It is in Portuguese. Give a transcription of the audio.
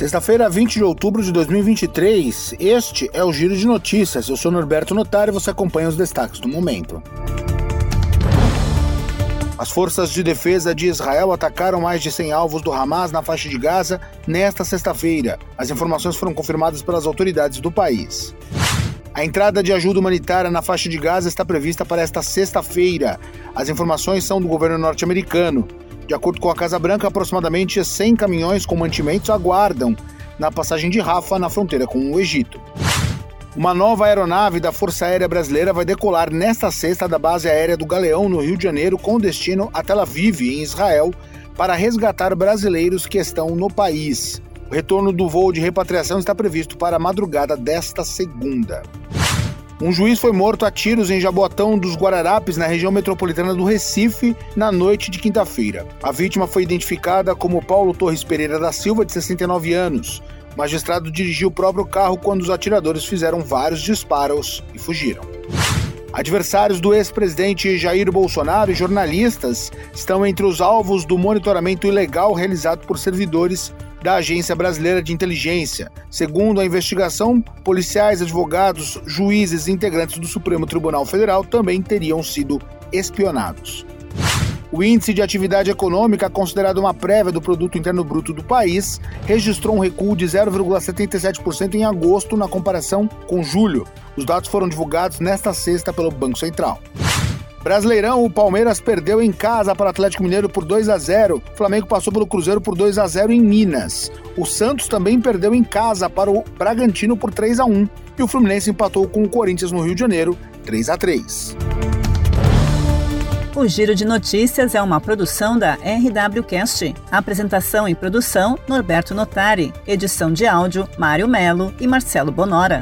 Sexta-feira, 20 de outubro de 2023, este é o Giro de Notícias. Eu sou Norberto Notari e você acompanha os destaques do momento. As forças de defesa de Israel atacaram mais de 100 alvos do Hamas na faixa de Gaza nesta sexta-feira. As informações foram confirmadas pelas autoridades do país. A entrada de ajuda humanitária na faixa de Gaza está prevista para esta sexta-feira. As informações são do governo norte-americano. De acordo com a Casa Branca, aproximadamente 100 caminhões com mantimentos aguardam na passagem de Rafa, na fronteira com o Egito. Uma nova aeronave da Força Aérea Brasileira vai decolar nesta sexta da base aérea do Galeão, no Rio de Janeiro, com destino a Tel Aviv, em Israel, para resgatar brasileiros que estão no país. O retorno do voo de repatriação está previsto para a madrugada desta segunda. Um juiz foi morto a tiros em Jaboatão dos Guararapes, na região metropolitana do Recife, na noite de quinta-feira. A vítima foi identificada como Paulo Torres Pereira da Silva, de 69 anos. O magistrado dirigiu o próprio carro quando os atiradores fizeram vários disparos e fugiram. Adversários do ex-presidente Jair Bolsonaro e jornalistas estão entre os alvos do monitoramento ilegal realizado por servidores da Agência Brasileira de Inteligência. Segundo a investigação, policiais, advogados, juízes e integrantes do Supremo Tribunal Federal também teriam sido espionados. O índice de atividade econômica, considerado uma prévia do produto interno bruto do país, registrou um recuo de 0,77% em agosto na comparação com julho. Os dados foram divulgados nesta sexta pelo Banco Central. Brasileirão, o Palmeiras perdeu em casa para o Atlético Mineiro por 2 a 0. O Flamengo passou pelo Cruzeiro por 2 a 0 em Minas. O Santos também perdeu em casa para o Bragantino por 3 a 1 e o Fluminense empatou com o Corinthians no Rio de Janeiro 3 a 3. O Giro de Notícias é uma produção da RWCast. Apresentação e produção: Norberto Notari. Edição de áudio: Mário Melo e Marcelo Bonora.